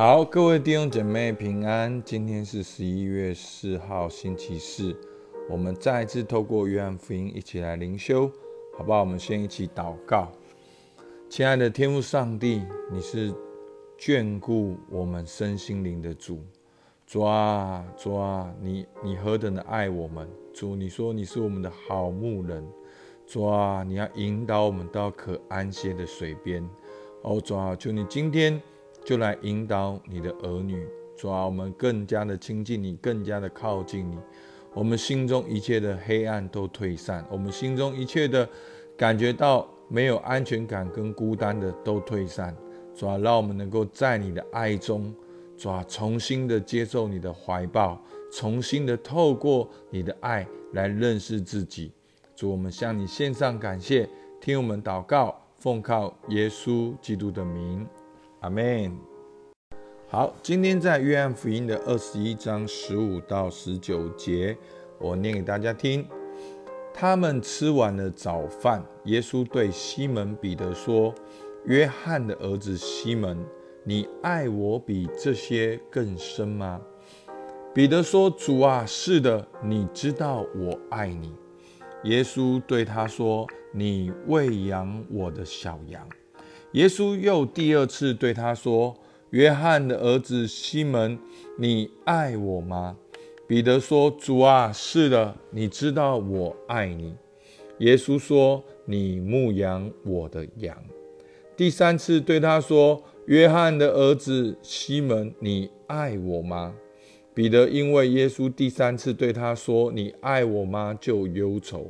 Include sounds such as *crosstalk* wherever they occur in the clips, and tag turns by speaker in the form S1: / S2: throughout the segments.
S1: 好，各位弟兄姐妹平安。今天是十一月四号，星期四。我们再一次透过约翰福音一起来灵修，好不好？我们先一起祷告。亲爱的天父上帝，你是眷顾我们身心灵的主。主啊，主啊，你你何等的爱我们！主，你说你是我们的好牧人。主啊，你要引导我们到可安歇的水边。哦，主啊，求你今天就来引导你的儿女。主啊，我们更加的亲近你，更加的靠近你。我们心中一切的黑暗都退散，我们心中一切的感觉到没有安全感跟孤单的都退散。主啊，让我们能够在你的爱中，主啊，重新的接受你的怀抱，重新的透过你的爱来认识自己。主，我们向你献上感谢，听我们祷告，奉靠耶稣基督的名，阿门。好，今天在约翰福音的二十一章十五到十九节，我念给大家听。他们吃完了早饭，耶稣对西门彼得说：“约翰的儿子西门，你爱我比这些更深吗？”彼得说：“主啊，是的，你知道我爱你。”耶稣对他说：“你喂养我的小羊。”耶稣又第二次对他说。约翰的儿子西门，你爱我吗？彼得说：“主啊，是的，你知道我爱你。”耶稣说：“你牧养我的羊。”第三次对他说：“约翰的儿子西门，你爱我吗？”彼得因为耶稣第三次对他说：“你爱我吗？”就忧愁，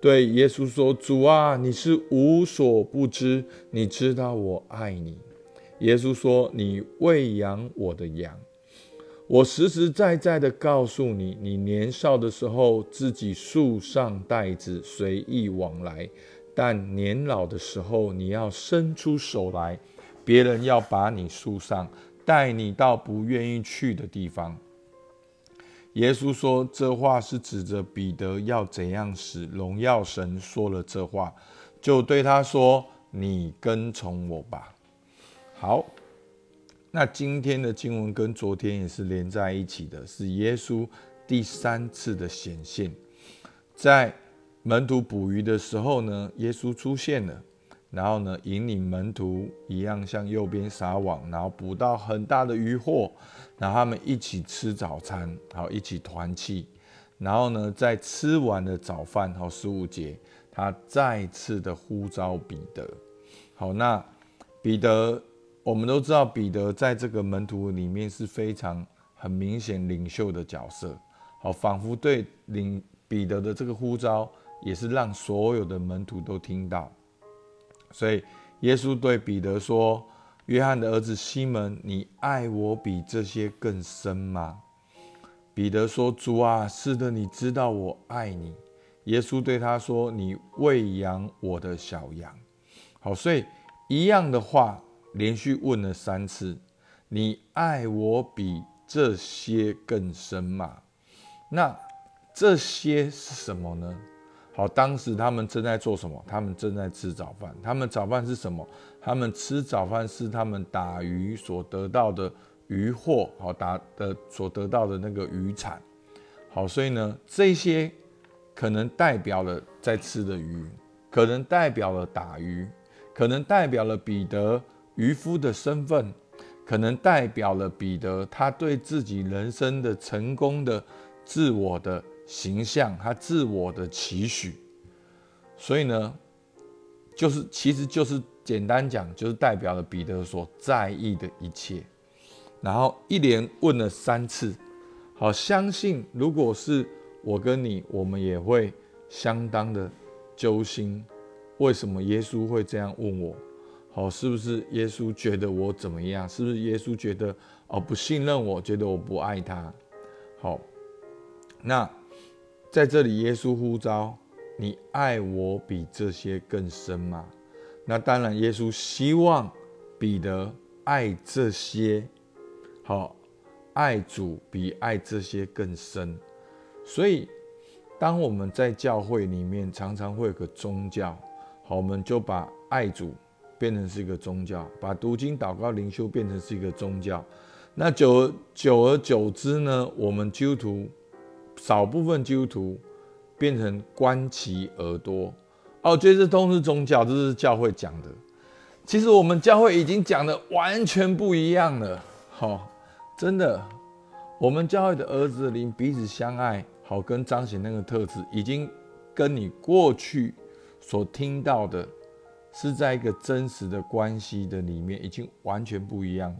S1: 对耶稣说：“主啊，你是无所不知，你知道我爱你。”耶稣说：“你喂养我的羊，我实实在在的告诉你，你年少的时候自己束上带子随意往来，但年老的时候你要伸出手来，别人要把你束上，带你到不愿意去的地方。”耶稣说这话是指着彼得要怎样使荣耀神，说了这话，就对他说：“你跟从我吧。”好，那今天的经文跟昨天也是连在一起的，是耶稣第三次的显现。在门徒捕鱼的时候呢，耶稣出现了，然后呢，引领门徒一样向右边撒网，然后捕到很大的渔获，然后他们一起吃早餐，好，一起团气，然后呢，在吃完了早饭，好，十五节，他再次的呼召彼得。好，那彼得。我们都知道彼得在这个门徒里面是非常很明显领袖的角色，好，仿佛对领彼得的这个呼召，也是让所有的门徒都听到。所以耶稣对彼得说：“约翰的儿子西门，你爱我比这些更深吗？”彼得说：“主啊，是的，你知道我爱你。”耶稣对他说：“你喂养我的小羊。”好，所以一样的话。连续问了三次：“你爱我比这些更深吗？”那这些是什么呢？好，当时他们正在做什么？他们正在吃早饭。他们早饭是什么？他们吃早饭是他们打鱼所得到的渔获，好打的所得到的那个渔产。好，所以呢，这些可能代表了在吃的鱼，可能代表了打鱼，可能代表了彼得。渔夫的身份，可能代表了彼得他对自己人生的成功的自我的形象，他自我的期许。所以呢，就是其实就是简单讲，就是代表了彼得所在意的一切。然后一连问了三次，好，相信如果是我跟你，我们也会相当的揪心。为什么耶稣会这样问我？好，是不是耶稣觉得我怎么样？是不是耶稣觉得哦不信任我，觉得我不爱他？好，那在这里耶稣呼召你爱我比这些更深吗？那当然，耶稣希望彼得爱这些，好爱主比爱这些更深。所以，当我们在教会里面常常会有个宗教，好，我们就把爱主。变成是一个宗教，把读经、祷告、灵修变成是一个宗教。那久久而久之呢，我们基督徒少部分基督徒变成观其耳朵。哦，觉得这都是宗教，这是教会讲的。其实我们教会已经讲的完全不一样了。好，真的，我们教会的儿子灵彼此相爱，好跟彰显那个特质，已经跟你过去所听到的，是在一个真实的关系的里面，已经完全不一样了。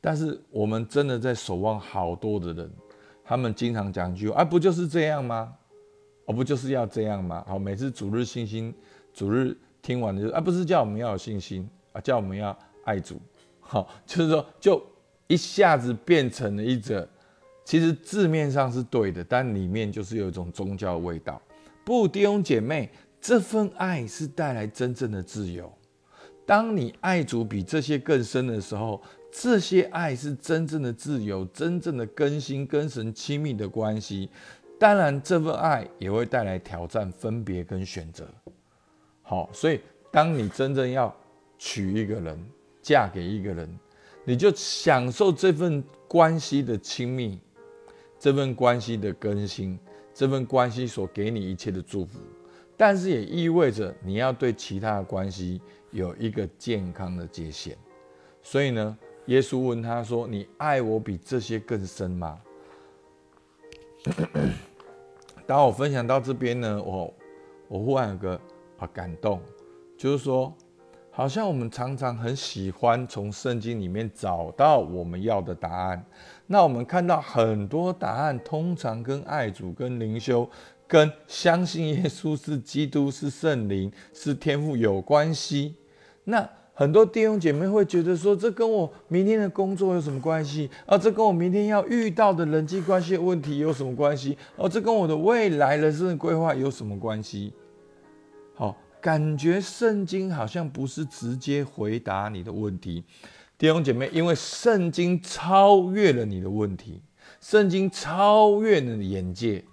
S1: 但是我们真的在守望好多的人，他们经常讲一句：“啊，不就是这样吗？”我不就是要这样吗？好，每次主日信心，主日听完的就啊，不是叫我们要有信心啊，叫我们要爱主。好，就是说，就一下子变成了一个，其实字面上是对的，但里面就是有一种宗教味道。不，弟兄姐妹，这份爱是带来真正的自由。当你爱主比这些更深的时候，这些爱是真正的自由，真正的更新，跟神亲密的关系。当然，这份爱也会带来挑战、分别跟选择。好，所以当你真正要娶一个人、嫁给一个人，你就享受这份关系的亲密，这份关系的更新，这份关系所给你一切的祝福。但是也意味着你要对其他的关系有一个健康的界限。所以呢，耶稣问他说：“你爱我比这些更深吗？” *coughs* 当我分享到这边呢，我我忽然有个啊感动，就是说，好像我们常常很喜欢从圣经里面找到我们要的答案。那我们看到很多答案，通常跟爱主、跟灵修、跟相信耶稣是基督、是圣灵、是天赋有关系。那很多弟兄姐妹会觉得说，这跟我明天的工作有什么关系？啊，这跟我明天要遇到的人际关系问题有什么关系？哦，这跟我的未来人生的规划有什么关系？好，感觉圣经好像不是直接回答你的问题，弟兄姐妹，因为圣经超越了你的问题，圣经超越了你的眼界。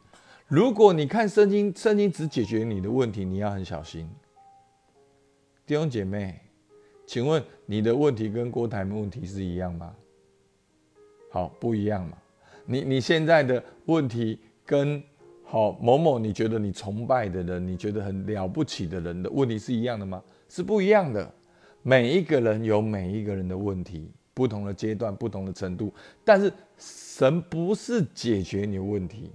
S1: 如果你看圣经，圣经只解决你的问题，你要很小心，弟兄姐妹。请问你的问题跟郭台铭问题是一样吗？好，不一样嘛。你你现在的问题跟好某某你觉得你崇拜的人，你觉得很了不起的人的问题是一样的吗？是不一样的。每一个人有每一个人的问题，不同的阶段、不同的程度。但是神不是解决你的问题，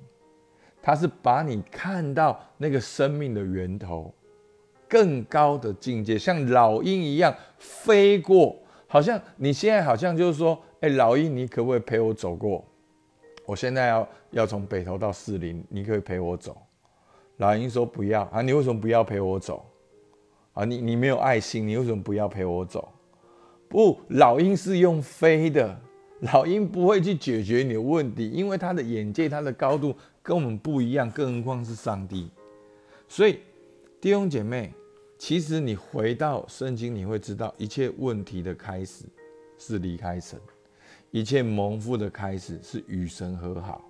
S1: 他是把你看到那个生命的源头。更高的境界，像老鹰一样飞过，好像你现在好像就是说，哎，老鹰，你可不可以陪我走过？我现在要要从北投到士林，你可以陪我走。老鹰说不要啊，你为什么不要陪我走？啊，你你没有爱心，你为什么不要陪我走？不，老鹰是用飞的，老鹰不会去解决你的问题，因为它的眼界、它的高度跟我们不一样，更何况是上帝。所以弟兄姐妹。其实你回到圣经，你会知道一切问题的开始是离开神，一切蒙福的开始是与神和好。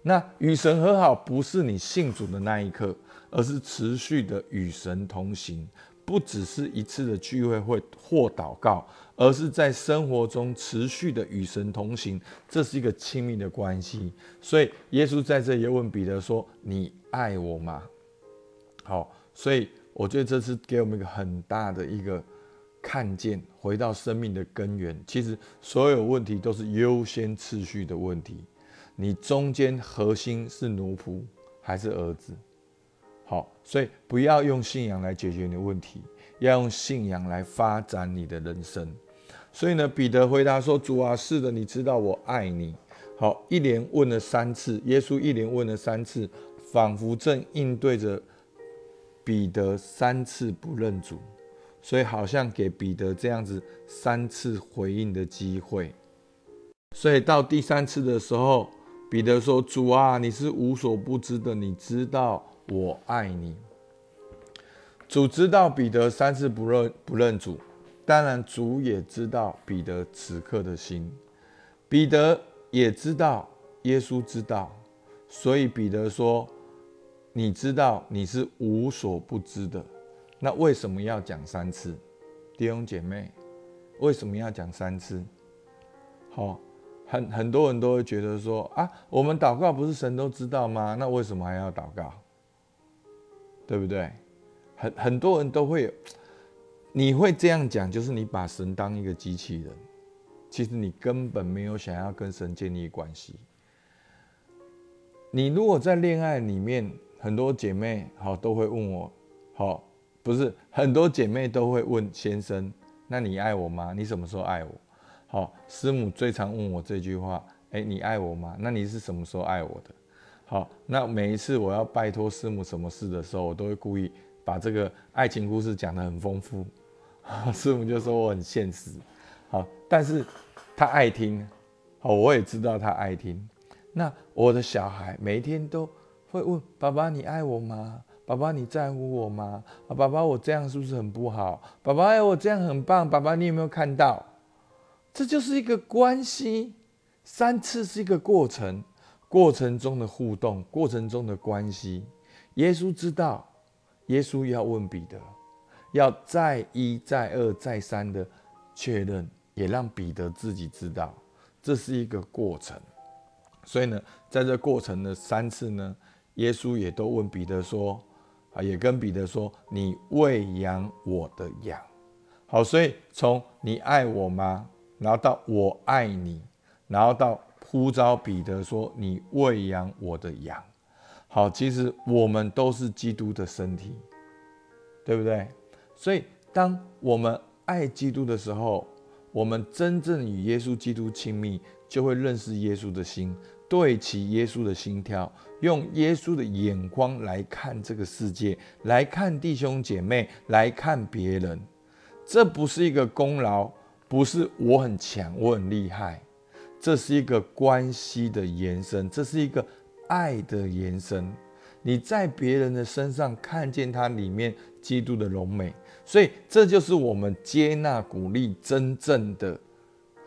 S1: 那与神和好不是你信主的那一刻，而是持续的与神同行，不只是一次的聚会会或祷告，而是在生活中持续的与神同行，这是一个亲密的关系。所以耶稣在这里问彼得说：“你爱我吗？”好，所以。我觉得这是给我们一个很大的一个看见，回到生命的根源。其实所有问题都是优先次序的问题。你中间核心是奴仆还是儿子？好，所以不要用信仰来解决你的问题，要用信仰来发展你的人生。所以呢，彼得回答说：“主啊，是的，你知道我爱你。”好，一连问了三次，耶稣一连问了三次，仿佛正应对着。彼得三次不认主，所以好像给彼得这样子三次回应的机会。所以到第三次的时候，彼得说：“主啊，你是无所不知的，你知道我爱你。”主知道彼得三次不认不认主，当然主也知道彼得此刻的心。彼得也知道耶稣知道，所以彼得说。你知道你是无所不知的，那为什么要讲三次？弟兄姐妹，为什么要讲三次？好，很很多人都会觉得说啊，我们祷告不是神都知道吗？那为什么还要祷告？对不对？很很多人都会，你会这样讲，就是你把神当一个机器人，其实你根本没有想要跟神建立关系。你如果在恋爱里面，很多姐妹好都会问我，好不是很多姐妹都会问先生，那你爱我吗？你什么时候爱我？好，师母最常问我这句话，哎，你爱我吗？那你是什么时候爱我的？好，那每一次我要拜托师母什么事的时候，我都会故意把这个爱情故事讲得很丰富，*laughs* 师母就说我很现实，好，但是他爱听，好，我也知道他爱听。那我的小孩每一天都会问爸爸：“你爱我吗？爸爸你在乎我吗？啊，爸爸我这样是不是很不好？爸爸哎，我这样很棒。爸爸你有没有看到？这就是一个关系，三次是一个过程，过程中的互动，过程中的关系。耶稣知道，耶稣要问彼得，要再一再二再三的确认，也让彼得自己知道，这是一个过程。”所以呢，在这过程的三次呢，耶稣也都问彼得说：“啊，也跟彼得说，你喂养我的羊。”好，所以从你爱我吗？然后到我爱你，然后到呼召彼得说：“你喂养我的羊。”好，其实我们都是基督的身体，对不对？所以当我们爱基督的时候，我们真正与耶稣基督亲密。就会认识耶稣的心，对齐耶稣的心跳，用耶稣的眼光来看这个世界，来看弟兄姐妹，来看别人。这不是一个功劳，不是我很强，我很厉害，这是一个关系的延伸，这是一个爱的延伸。你在别人的身上看见他里面基督的荣美，所以这就是我们接纳鼓励真正的。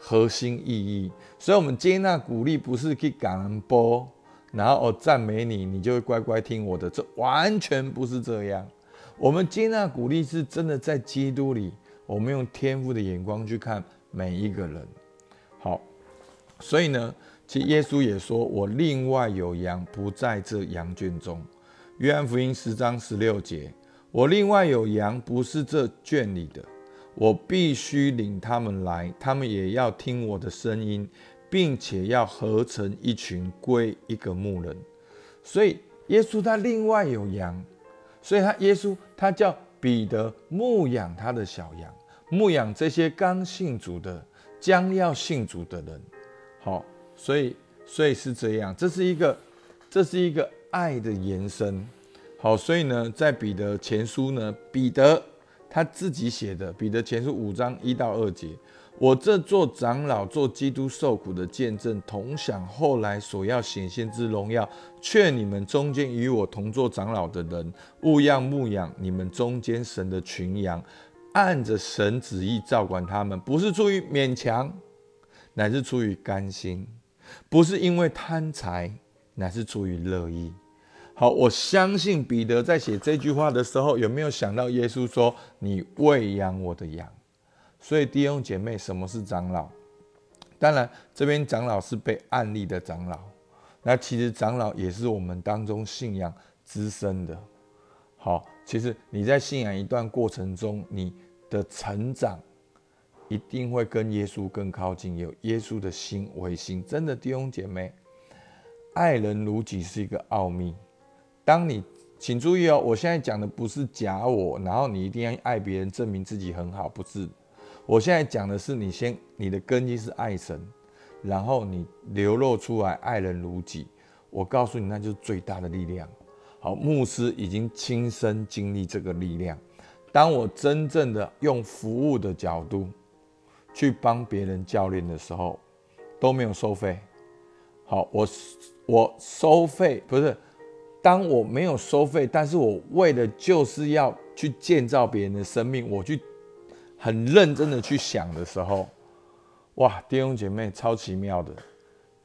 S1: 核心意义，所以，我们接纳鼓励不是去感恩波，然后我赞美你，你就会乖乖听我的，这完全不是这样。我们接纳鼓励是真的在基督里，我们用天赋的眼光去看每一个人。好，所以呢，其实耶稣也说：“我另外有羊，不在这羊圈中。”约翰福音十章十六节：“我另外有羊，不是这圈里的。”我必须领他们来，他们也要听我的声音，并且要合成一群归一个牧人。所以耶稣他另外有羊，所以他耶稣他叫彼得牧养他的小羊，牧养这些刚信主的、将要信主的人。好，所以所以是这样，这是一个这是一个爱的延伸。好，所以呢，在彼得前书呢，彼得。他自己写的《彼得前书》五章一到二节，我这做长老、做基督受苦的见证，同享后来所要显现之荣耀，劝你们中间与我同做长老的人，勿要牧养你们中间神的群羊，按着神旨意照管他们，不是出于勉强，乃是出于甘心；不是因为贪财，乃是出于乐意。好，我相信彼得在写这句话的时候，有没有想到耶稣说：“你喂养我的羊。”所以弟兄姐妹，什么是长老？当然，这边长老是被案例的长老。那其实长老也是我们当中信仰资深的。好，其实你在信仰一段过程中，你的成长一定会跟耶稣更靠近，有耶稣的心为心。真的，弟兄姐妹，爱人如己是一个奥秘。当你，请注意哦，我现在讲的不是假我，然后你一定要爱别人，证明自己很好，不是。我现在讲的是你先，你的根基是爱神，然后你流露出来爱人如己。我告诉你，那就是最大的力量。好，牧师已经亲身经历这个力量。当我真正的用服务的角度去帮别人教练的时候，都没有收费。好，我我收费不是。当我没有收费，但是我为的就是要去建造别人的生命，我去很认真的去想的时候，哇，弟兄姐妹，超奇妙的！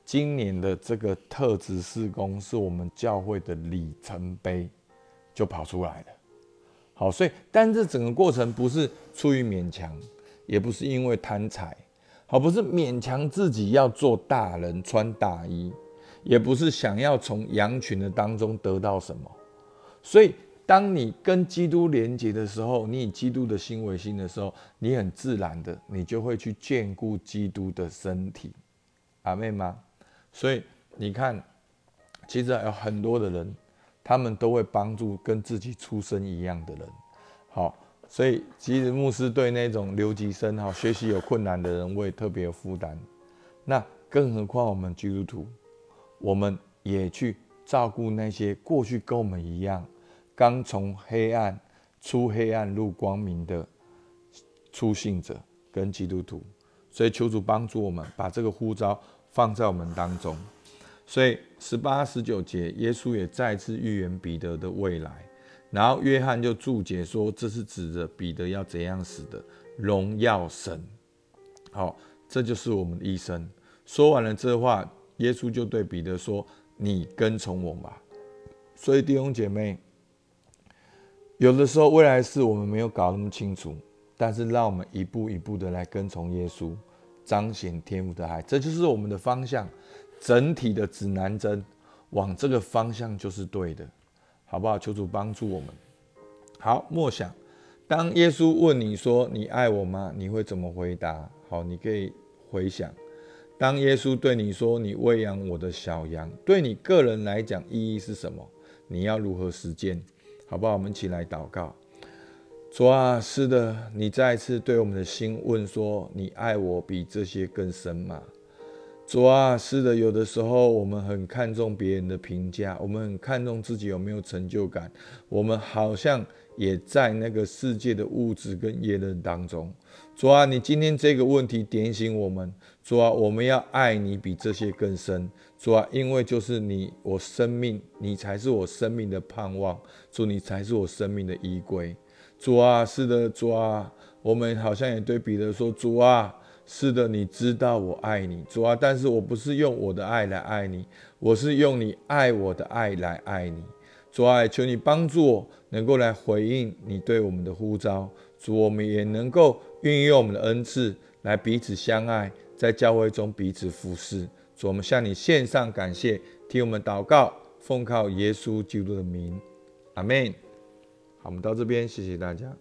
S1: 今年的这个特质施工是我们教会的里程碑，就跑出来了。好，所以但这整个过程不是出于勉强，也不是因为贪财，好，不是勉强自己要做大人穿大衣，也不是想要从羊群的当中得到什么。所以，当你跟基督连接的时候，你以基督的心为心的时候，你很自然的，你就会去眷顾基督的身体。阿妹吗？所以你看，其实有很多的人，他们都会帮助跟自己出生一样的人。好，所以其实牧师对那种留级生哈学习有困难的人，我也特别有负担。那更何况我们基督徒，我们也去照顾那些过去跟我们一样，刚从黑暗出黑暗入光明的初信者跟基督徒。所以求主帮助我们，把这个呼召放在我们当中。所以十八、十九节，耶稣也再次预言彼得的未来。然后约翰就注解说，这是指着彼得要怎样死的，荣耀神。好，这就是我们的一生。说完了这话，耶稣就对彼得说：“你跟从我吧。”所以弟兄姐妹，有的时候未来事我们没有搞那么清楚。但是，让我们一步一步的来跟从耶稣，彰显天父的爱，这就是我们的方向。整体的指南针往这个方向就是对的，好不好？求主帮助我们。好，默想。当耶稣问你说“你爱我吗”，你会怎么回答？好，你可以回想。当耶稣对你说“你喂养我的小羊”，对你个人来讲意义是什么？你要如何实践？好不好？我们一起来祷告。主啊，是的，你再一次对我们的心问说：“你爱我比这些更深吗？”主啊，是的，有的时候我们很看重别人的评价，我们很看重自己有没有成就感，我们好像也在那个世界的物质跟业人当中。主啊，你今天这个问题点醒我们，主啊，我们要爱你比这些更深。主啊，因为就是你，我生命，你才是我生命的盼望。主，你才是我生命的依归。主啊，是的，主啊，我们好像也对彼得说：“主啊，是的，你知道我爱你，主啊，但是我不是用我的爱来爱你，我是用你爱我的爱来爱你。主啊，求你帮助我，能够来回应你对我们的呼召。主，我们也能够运用我们的恩赐来彼此相爱，在教会中彼此服侍。主，我们向你献上感谢，替我们祷告，奉靠耶稣基督的名，阿门。好，我们到这边，谢谢大家。